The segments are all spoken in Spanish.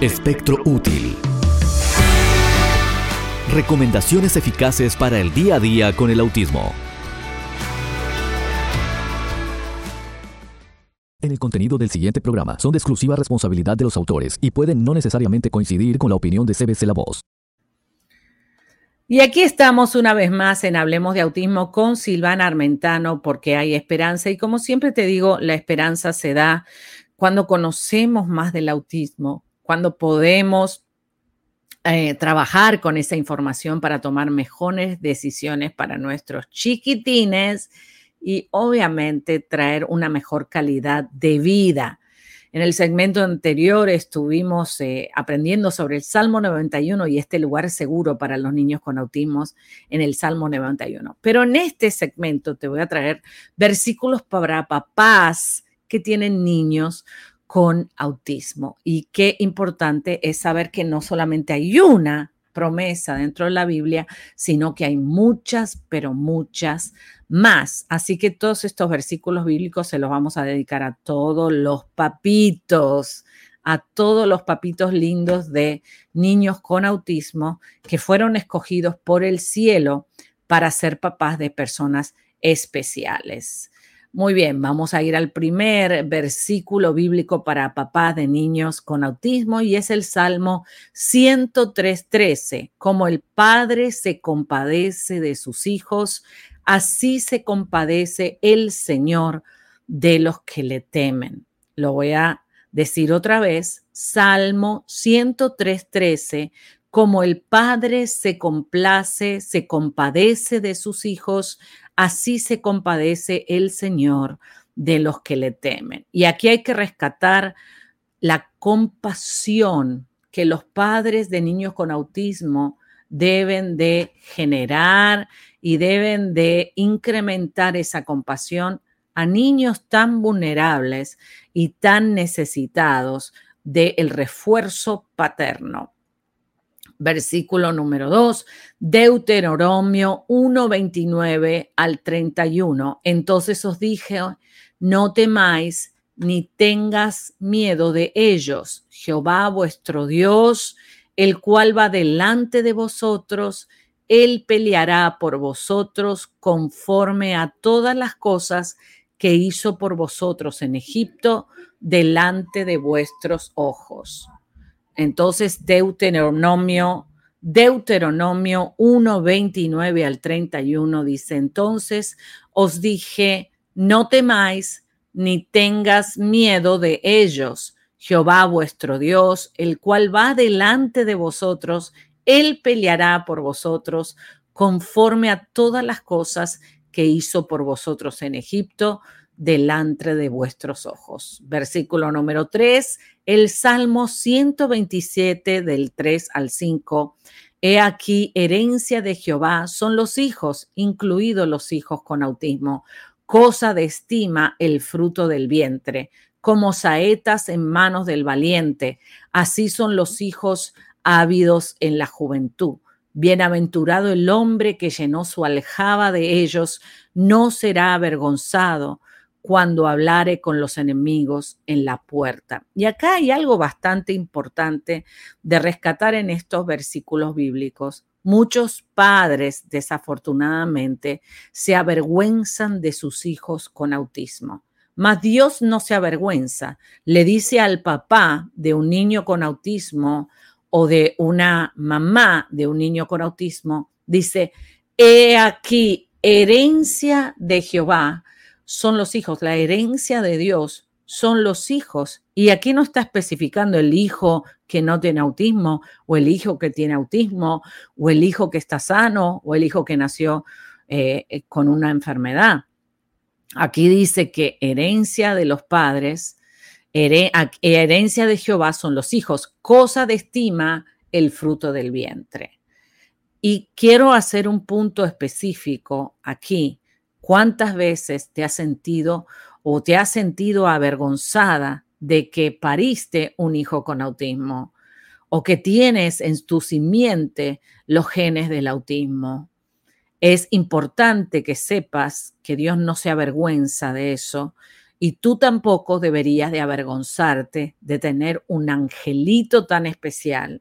Espectro útil. Recomendaciones eficaces para el día a día con el autismo. En el contenido del siguiente programa son de exclusiva responsabilidad de los autores y pueden no necesariamente coincidir con la opinión de CBC La Voz. Y aquí estamos una vez más en Hablemos de Autismo con Silvana Armentano porque hay esperanza y como siempre te digo, la esperanza se da cuando conocemos más del autismo, cuando podemos eh, trabajar con esa información para tomar mejores decisiones para nuestros chiquitines y obviamente traer una mejor calidad de vida. En el segmento anterior estuvimos eh, aprendiendo sobre el Salmo 91 y este lugar seguro para los niños con autismo en el Salmo 91. Pero en este segmento te voy a traer versículos para papás que tienen niños con autismo. Y qué importante es saber que no solamente hay una promesa dentro de la Biblia, sino que hay muchas, pero muchas más. Así que todos estos versículos bíblicos se los vamos a dedicar a todos los papitos, a todos los papitos lindos de niños con autismo que fueron escogidos por el cielo para ser papás de personas especiales. Muy bien, vamos a ir al primer versículo bíblico para papás de niños con autismo y es el Salmo 103.13. Como el Padre se compadece de sus hijos, así se compadece el Señor de los que le temen. Lo voy a decir otra vez. Salmo 103.13. Como el Padre se complace, se compadece de sus hijos, así se compadece el Señor de los que le temen. Y aquí hay que rescatar la compasión que los padres de niños con autismo deben de generar y deben de incrementar esa compasión a niños tan vulnerables y tan necesitados del refuerzo paterno versículo número 2, Deuteronomio 1, 29 al 31. Entonces os dije, no temáis ni tengas miedo de ellos. Jehová vuestro Dios, el cual va delante de vosotros, él peleará por vosotros conforme a todas las cosas que hizo por vosotros en Egipto, delante de vuestros ojos. Entonces, Deuteronomio, Deuteronomio 1, 29 al 31 dice, entonces os dije, no temáis ni tengas miedo de ellos. Jehová vuestro Dios, el cual va delante de vosotros, él peleará por vosotros conforme a todas las cosas que hizo por vosotros en Egipto, delante de vuestros ojos. Versículo número 3, el Salmo 127 del 3 al 5. He aquí, herencia de Jehová son los hijos, incluidos los hijos con autismo, cosa de estima el fruto del vientre, como saetas en manos del valiente, así son los hijos ávidos en la juventud. Bienaventurado el hombre que llenó su aljaba de ellos, no será avergonzado cuando hablare con los enemigos en la puerta. Y acá hay algo bastante importante de rescatar en estos versículos bíblicos. Muchos padres, desafortunadamente, se avergüenzan de sus hijos con autismo. Mas Dios no se avergüenza. Le dice al papá de un niño con autismo o de una mamá de un niño con autismo, dice, he aquí herencia de Jehová son los hijos, la herencia de Dios son los hijos. Y aquí no está especificando el hijo que no tiene autismo o el hijo que tiene autismo o el hijo que está sano o el hijo que nació eh, eh, con una enfermedad. Aquí dice que herencia de los padres, herencia de Jehová son los hijos, cosa de estima el fruto del vientre. Y quiero hacer un punto específico aquí ¿Cuántas veces te has sentido o te has sentido avergonzada de que pariste un hijo con autismo o que tienes en tu simiente los genes del autismo? Es importante que sepas que Dios no se avergüenza de eso y tú tampoco deberías de avergonzarte de tener un angelito tan especial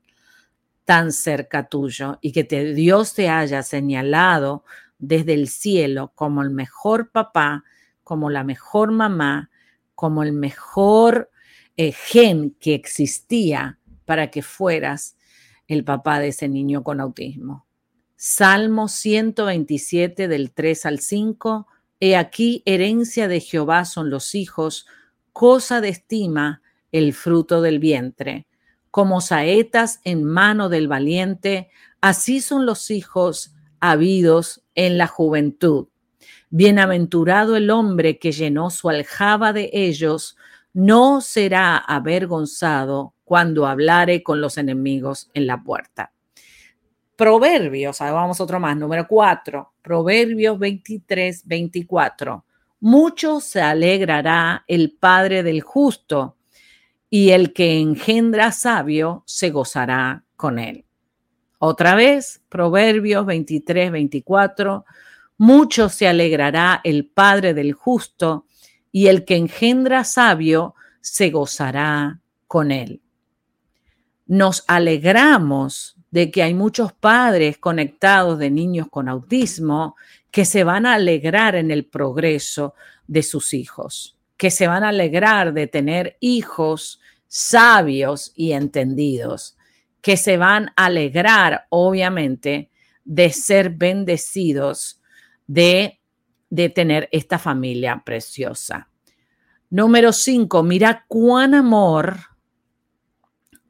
tan cerca tuyo y que Dios te haya señalado desde el cielo como el mejor papá, como la mejor mamá, como el mejor eh, gen que existía para que fueras el papá de ese niño con autismo. Salmo 127 del 3 al 5. He aquí, herencia de Jehová son los hijos, cosa de estima el fruto del vientre como saetas en mano del valiente, así son los hijos habidos en la juventud. Bienaventurado el hombre que llenó su aljaba de ellos, no será avergonzado cuando hablare con los enemigos en la puerta. Proverbios, vamos otro más, número cuatro, Proverbios 23, 24. Mucho se alegrará el Padre del justo y el que engendra sabio se gozará con él. Otra vez, Proverbios 23, 24, mucho se alegrará el Padre del justo, y el que engendra sabio se gozará con él. Nos alegramos de que hay muchos padres conectados de niños con autismo que se van a alegrar en el progreso de sus hijos, que se van a alegrar de tener hijos sabios y entendidos, que se van a alegrar, obviamente, de ser bendecidos, de, de tener esta familia preciosa. Número cinco, mira cuán amor,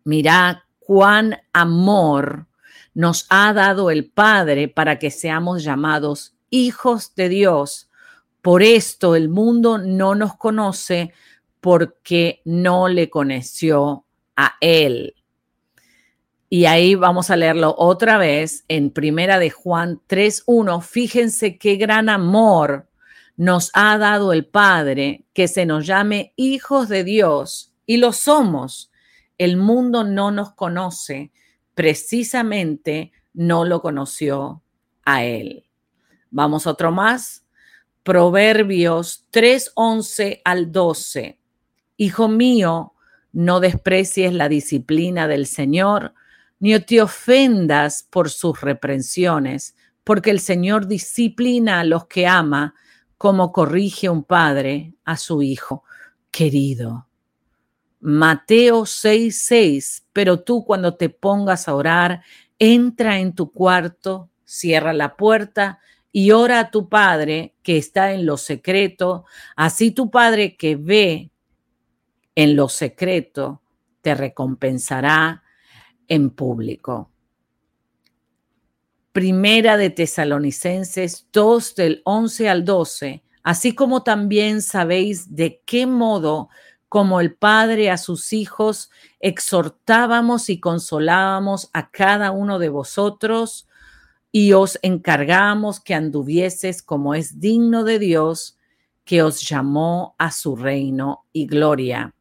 mira cuán amor nos ha dado el Padre para que seamos llamados hijos de Dios. Por esto el mundo no nos conoce porque no le conoció a él. Y ahí vamos a leerlo otra vez en Primera de Juan 3:1. Fíjense qué gran amor nos ha dado el Padre que se nos llame hijos de Dios y lo somos. El mundo no nos conoce, precisamente no lo conoció a él. Vamos otro más. Proverbios 3:11 al 12. Hijo mío, no desprecies la disciplina del Señor, ni te ofendas por sus reprensiones, porque el Señor disciplina a los que ama, como corrige un padre a su hijo querido. Mateo 6:6, pero tú cuando te pongas a orar, entra en tu cuarto, cierra la puerta y ora a tu Padre que está en lo secreto, así tu Padre que ve en lo secreto te recompensará en público. Primera de Tesalonicenses 2 del 11 al 12, así como también sabéis de qué modo como el Padre a sus hijos, exhortábamos y consolábamos a cada uno de vosotros y os encargamos que anduvieses como es digno de Dios, que os llamó a su reino y gloria.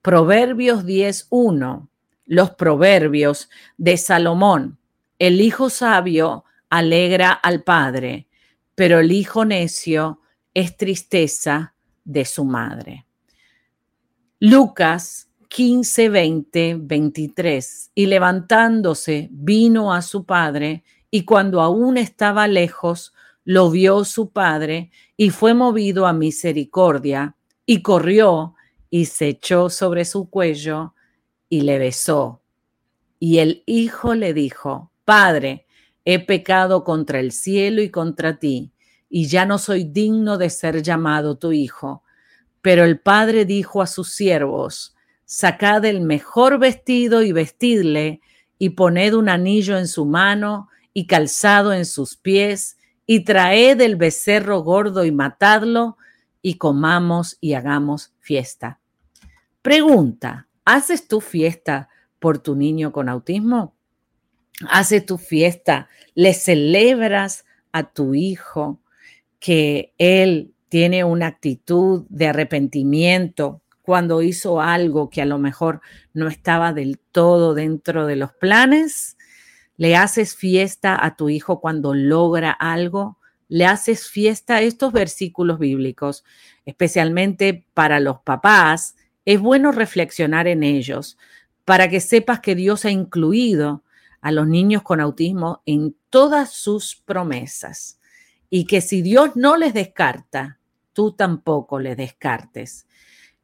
Proverbios 10.1, los proverbios de Salomón. El hijo sabio alegra al padre, pero el hijo necio es tristeza de su madre. Lucas 15, 20, 23. Y levantándose, vino a su padre, y cuando aún estaba lejos, lo vio su padre, y fue movido a misericordia, y corrió y se echó sobre su cuello y le besó. Y el hijo le dijo, Padre, he pecado contra el cielo y contra ti, y ya no soy digno de ser llamado tu hijo. Pero el padre dijo a sus siervos, sacad el mejor vestido y vestidle, y poned un anillo en su mano y calzado en sus pies, y traed el becerro gordo y matadlo, y comamos y hagamos fiesta. Pregunta, ¿haces tu fiesta por tu niño con autismo? ¿Haces tu fiesta? ¿Le celebras a tu hijo que él tiene una actitud de arrepentimiento cuando hizo algo que a lo mejor no estaba del todo dentro de los planes? ¿Le haces fiesta a tu hijo cuando logra algo? le haces fiesta a estos versículos bíblicos, especialmente para los papás, es bueno reflexionar en ellos para que sepas que Dios ha incluido a los niños con autismo en todas sus promesas y que si Dios no les descarta, tú tampoco les descartes.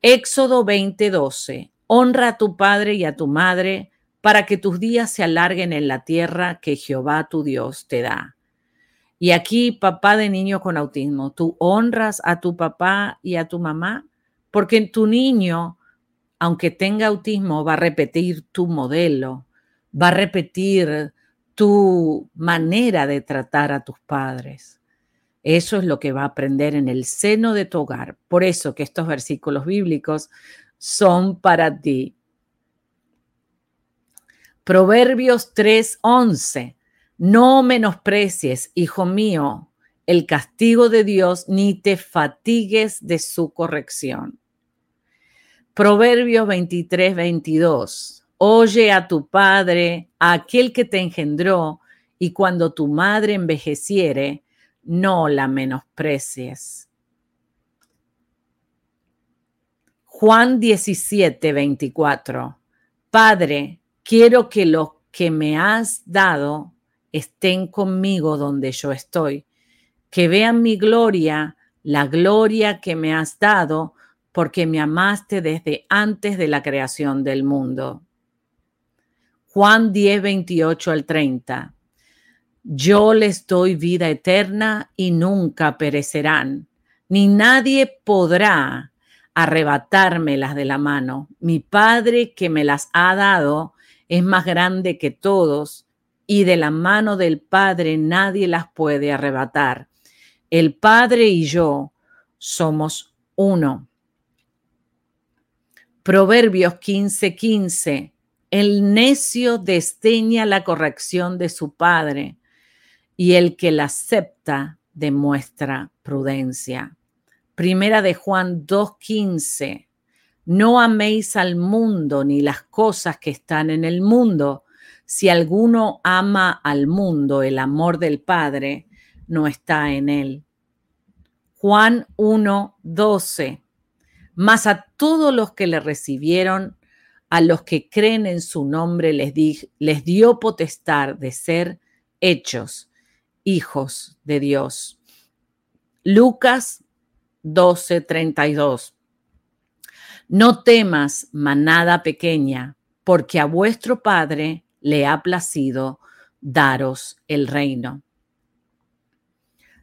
Éxodo 20:12. Honra a tu padre y a tu madre para que tus días se alarguen en la tierra que Jehová tu Dios te da. Y aquí, papá de niño con autismo, tú honras a tu papá y a tu mamá porque tu niño, aunque tenga autismo, va a repetir tu modelo, va a repetir tu manera de tratar a tus padres. Eso es lo que va a aprender en el seno de tu hogar. Por eso que estos versículos bíblicos son para ti. Proverbios 3:11. No menosprecies, hijo mío, el castigo de Dios, ni te fatigues de su corrección. Proverbios 23, 22. Oye a tu padre, a aquel que te engendró, y cuando tu madre envejeciere, no la menosprecies. Juan 17, 24. Padre, quiero que los que me has dado estén conmigo donde yo estoy, que vean mi gloria, la gloria que me has dado, porque me amaste desde antes de la creación del mundo. Juan 10, 28 al 30. Yo les doy vida eterna y nunca perecerán, ni nadie podrá arrebatármelas de la mano. Mi Padre que me las ha dado es más grande que todos y de la mano del Padre nadie las puede arrebatar. El Padre y yo somos uno. Proverbios 15:15. 15. El necio desteña la corrección de su padre y el que la acepta demuestra prudencia. Primera de Juan 2:15. No améis al mundo ni las cosas que están en el mundo. Si alguno ama al mundo, el amor del Padre no está en él. Juan 1:12. Mas a todos los que le recibieron, a los que creen en su nombre, les, les dio potestad de ser hechos hijos de Dios. Lucas 12:32. No temas, manada pequeña, porque a vuestro Padre le ha placido daros el reino.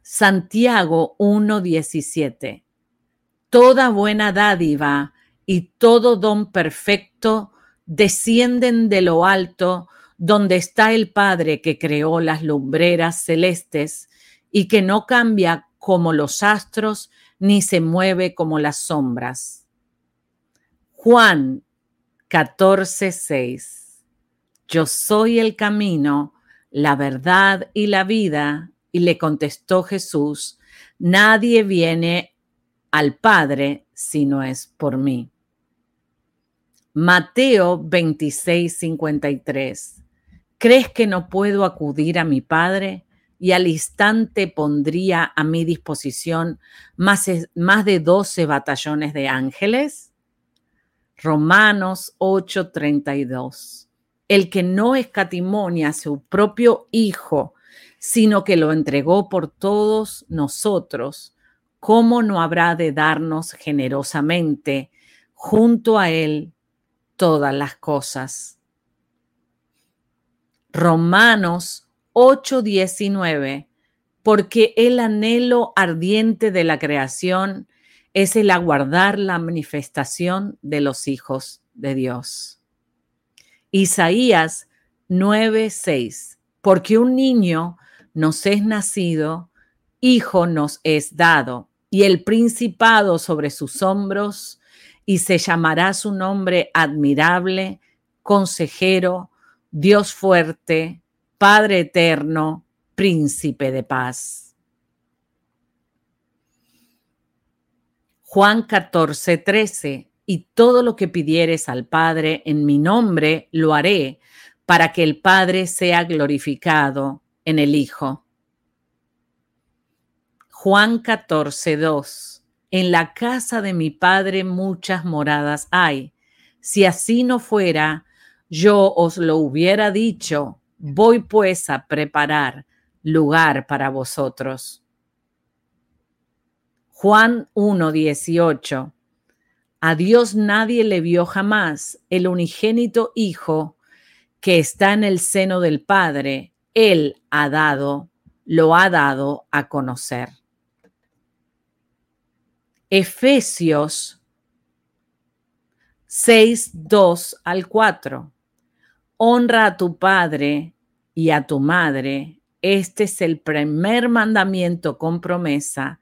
Santiago 1:17. Toda buena dádiva y todo don perfecto descienden de lo alto, donde está el Padre que creó las lumbreras celestes y que no cambia como los astros ni se mueve como las sombras. Juan 14, 6. Yo soy el camino, la verdad y la vida. Y le contestó Jesús, nadie viene al Padre si no es por mí. Mateo 26, 53. ¿Crees que no puedo acudir a mi Padre? Y al instante pondría a mi disposición más, de 12 batallones de ángeles. Romanos 8:32. El que no escatimonia a su propio Hijo, sino que lo entregó por todos nosotros, ¿cómo no habrá de darnos generosamente junto a Él todas las cosas? Romanos 8:19. Porque el anhelo ardiente de la creación es el aguardar la manifestación de los hijos de Dios. Isaías 9:6, porque un niño nos es nacido, hijo nos es dado, y el principado sobre sus hombros, y se llamará su nombre admirable, consejero, Dios fuerte, Padre eterno, príncipe de paz. Juan 14, 13, y todo lo que pidieres al Padre en mi nombre lo haré para que el Padre sea glorificado en el Hijo. Juan 14, 2. En la casa de mi padre muchas moradas hay. Si así no fuera, yo os lo hubiera dicho. Voy pues a preparar lugar para vosotros. Juan 1, 18. A Dios nadie le vio jamás. El unigénito Hijo que está en el seno del Padre, Él ha dado, lo ha dado a conocer. Efesios 6, 2 al 4. Honra a tu padre y a tu madre. Este es el primer mandamiento con promesa.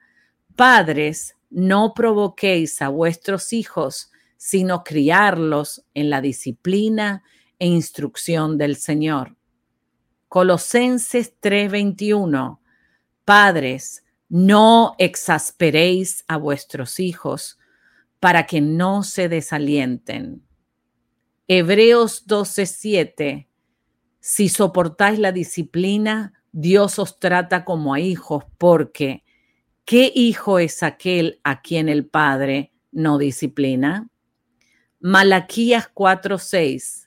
Padres, no provoquéis a vuestros hijos, sino criarlos en la disciplina e instrucción del Señor. Colosenses 3:21. Padres, no exasperéis a vuestros hijos para que no se desalienten. Hebreos 12:7. Si soportáis la disciplina, Dios os trata como a hijos, porque ¿qué hijo es aquel a quien el Padre no disciplina? Malaquías 4:6.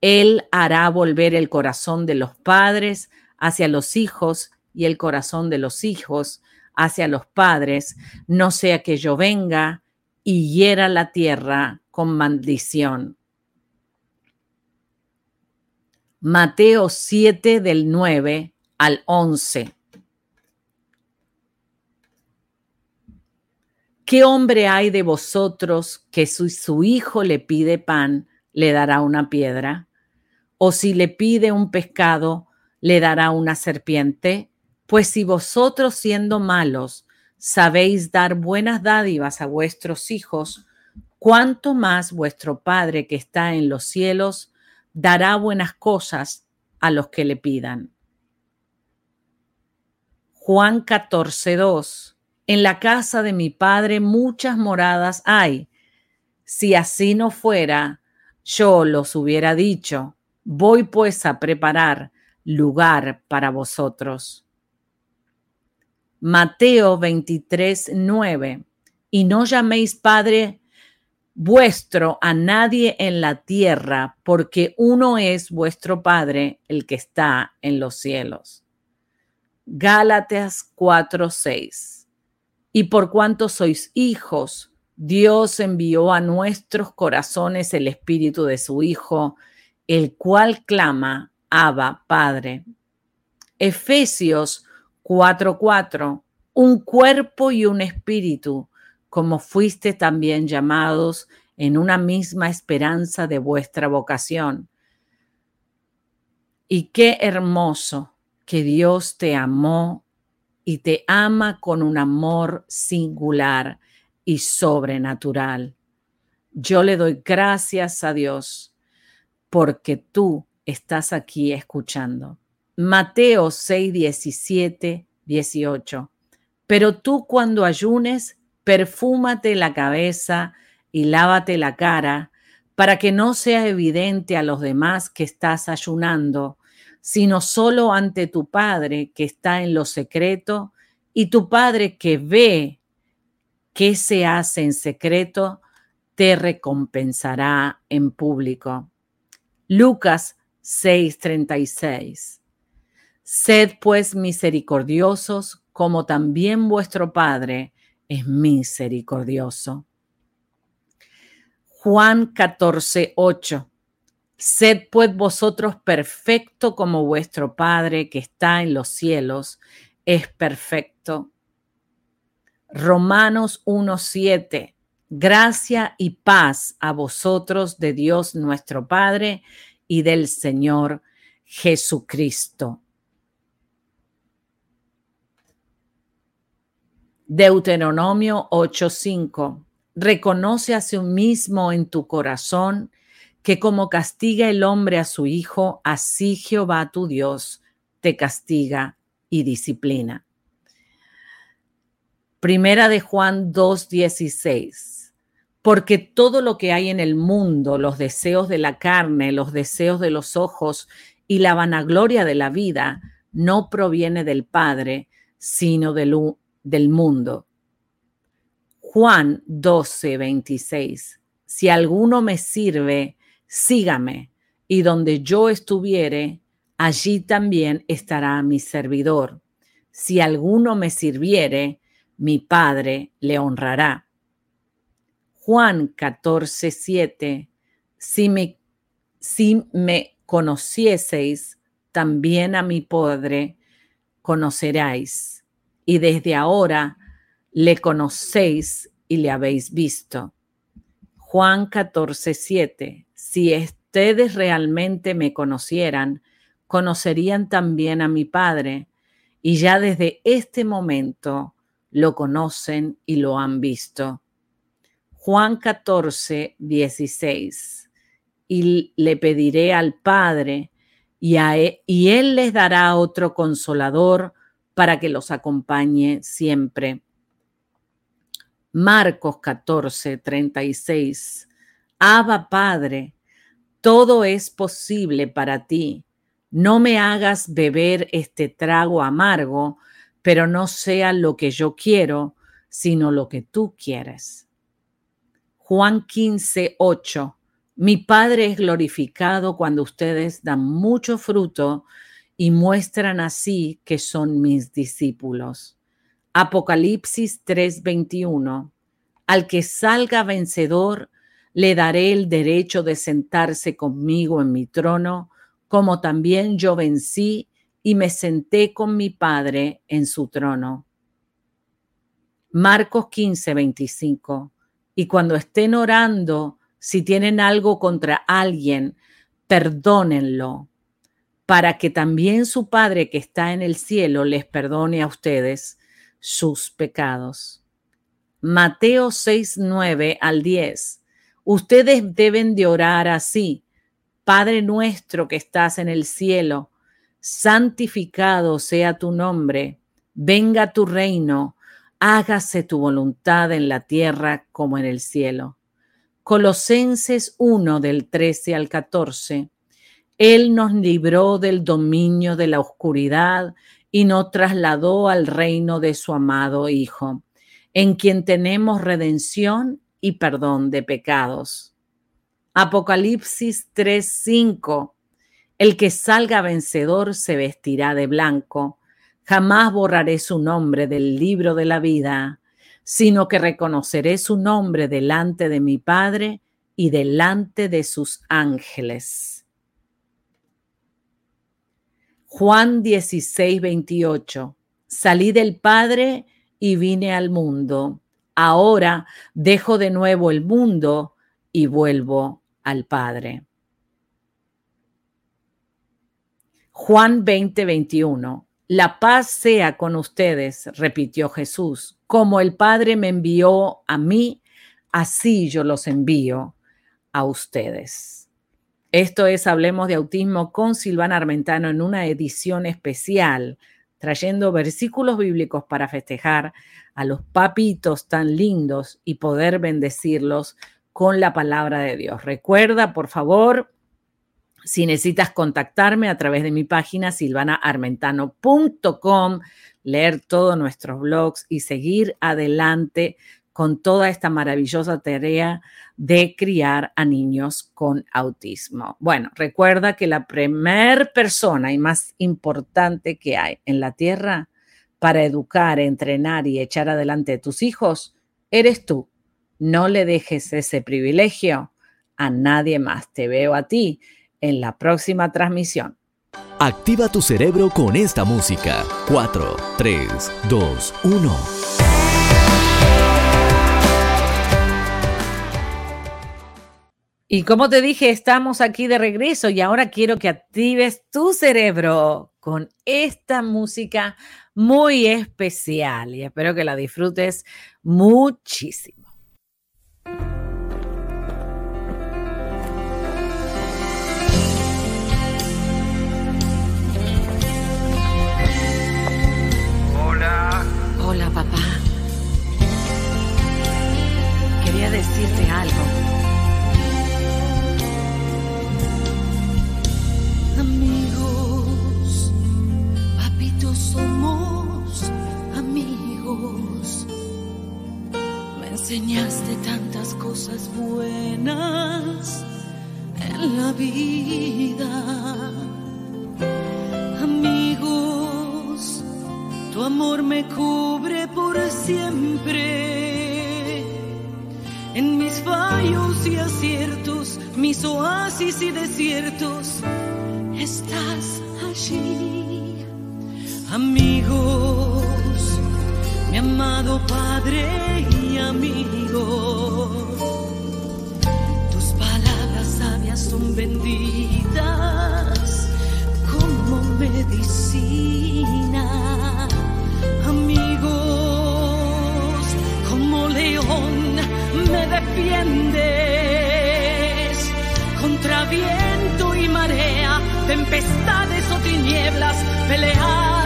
Él hará volver el corazón de los padres hacia los hijos y el corazón de los hijos hacia los padres, no sea que yo venga y hiera la tierra con maldición. Mateo 7 del 9 al 11. ¿Qué hombre hay de vosotros que si su hijo le pide pan, le dará una piedra? O si le pide un pescado, le dará una serpiente? Pues si vosotros siendo malos sabéis dar buenas dádivas a vuestros hijos, cuánto más vuestro Padre que está en los cielos dará buenas cosas a los que le pidan. Juan 14, 2. En la casa de mi Padre muchas moradas hay. Si así no fuera, yo los hubiera dicho Voy pues a preparar lugar para vosotros. Mateo 23, 9. Y no llaméis Padre vuestro a nadie en la tierra, porque uno es vuestro Padre, el que está en los cielos. Gálatas 4, 6. Y por cuanto sois hijos, Dios envió a nuestros corazones el espíritu de su Hijo, el cual clama, Abba, Padre. Efesios 4:4, un cuerpo y un espíritu, como fuiste también llamados en una misma esperanza de vuestra vocación. Y qué hermoso que Dios te amó y te ama con un amor singular y sobrenatural. Yo le doy gracias a Dios porque tú estás aquí escuchando. Mateo 6, 17, 18. Pero tú cuando ayunes, perfúmate la cabeza y lávate la cara para que no sea evidente a los demás que estás ayunando, sino solo ante tu Padre que está en lo secreto y tu Padre que ve qué se hace en secreto, te recompensará en público. Lucas 6:36. Sed pues misericordiosos como también vuestro Padre es misericordioso. Juan 14:8. Sed pues vosotros perfecto como vuestro Padre que está en los cielos es perfecto. Romanos 1:7 Gracia y paz a vosotros de Dios nuestro Padre y del Señor Jesucristo. Deuteronomio 8:5. Reconoce a sí mismo en tu corazón que como castiga el hombre a su hijo, así Jehová tu Dios te castiga y disciplina. Primera de Juan 2:16 porque todo lo que hay en el mundo, los deseos de la carne, los deseos de los ojos y la vanagloria de la vida, no proviene del Padre, sino del, del mundo. Juan 12, 26. Si alguno me sirve, sígame, y donde yo estuviere, allí también estará mi servidor. Si alguno me sirviere, mi Padre le honrará. Juan 14, 7. Si me, conocieseis, también a mi Padre conoceráis. Y desde ahora le conocéis y le habéis visto. Juan 14, 7. Si ustedes realmente me conocieran, conocerían también a mi Padre, y ya desde este momento lo conocen y lo han visto. Juan 14, 16. Y le pediré al Padre, y, e, y Él les dará otro consolador para que los acompañe siempre. Marcos 14, 36. Abba Padre, todo es posible para ti. No me hagas beber este trago amargo, pero no sea lo que yo quiero, sino lo que tú quieres. Juan 15, 8. Mi Padre es glorificado cuando ustedes dan mucho fruto y muestran así que son mis discípulos. Apocalipsis 3:21. Al que salga vencedor, le daré el derecho de sentarse conmigo en mi trono como también yo vencí y me senté con mi Padre en su trono. Marcos 15, 25. Y cuando estén orando, si tienen algo contra alguien, perdónenlo, para que también su Padre que está en el cielo les perdone a ustedes sus pecados. Mateo 6, 9 al 10. Ustedes deben de orar así. Padre nuestro que estás en el cielo, santificado sea tu nombre, venga tu reino, hágase tu voluntad en la tierra como en el cielo. Colosenses 1 del 13 al 14. Él nos libró del dominio de la oscuridad y nos trasladó al reino de su amado Hijo, en quien tenemos redención y perdón de pecados Apocalipsis 3:5. El que salga vencedor se vestirá de blanco. Jamás borraré su nombre del libro de la vida, sino que reconoceré su nombre delante de mi Padre y delante de sus ángeles. Juan 16, 28. Salí del Padre y vine al mundo. Ahora dejo de nuevo el mundo y vuelvo al Padre. Juan 20, 21. La paz sea con ustedes, repitió Jesús. Como el Padre me envió a mí, así yo los envío a ustedes. Esto es Hablemos de Autismo con Silvana Armentano en una edición especial, trayendo versículos bíblicos para festejar a los papitos tan lindos y poder bendecirlos con la palabra de Dios. Recuerda, por favor, si necesitas contactarme a través de mi página silvanaarmentano.com, leer todos nuestros blogs y seguir adelante con toda esta maravillosa tarea de criar a niños con autismo. Bueno, recuerda que la primer persona y más importante que hay en la tierra para educar, entrenar y echar adelante a tus hijos eres tú. No le dejes ese privilegio a nadie más. Te veo a ti en la próxima transmisión. Activa tu cerebro con esta música. 4, 3, 2, 1. Y como te dije, estamos aquí de regreso y ahora quiero que actives tu cerebro con esta música muy especial y espero que la disfrutes muchísimo. Decirte algo. Amigos, papito, somos amigos. enseñaste tantas cosas buenas en la vida. Amigos, tu amor me cubre por siempre. Mis oasis y desiertos, estás allí. Amigos, mi amado Padre y amigo, tus palabras sabias son benditas como medicina. Viento y marea, tempestades o tinieblas, peleas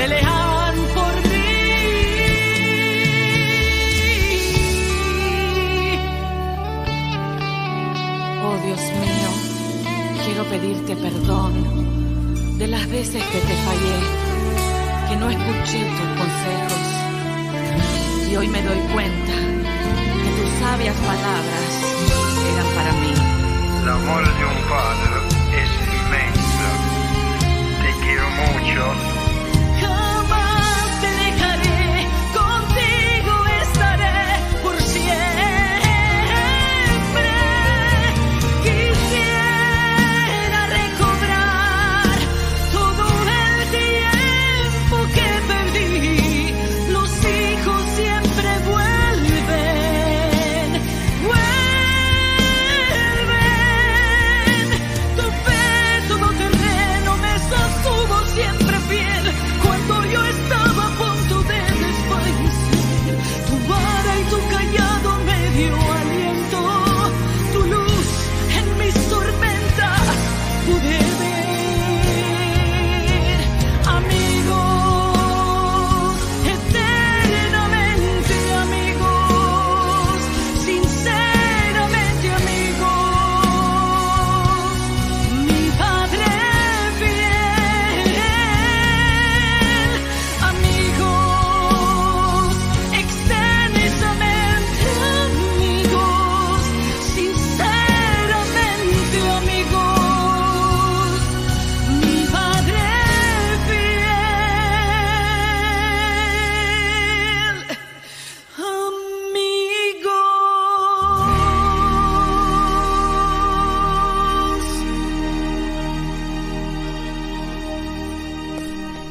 pelean por mí. Oh Dios mío, quiero pedirte perdón de las veces que te fallé, que no escuché tus consejos. Y hoy me doy cuenta que tus sabias palabras eran para mí. El amor de un padre es inmenso. Te quiero mucho.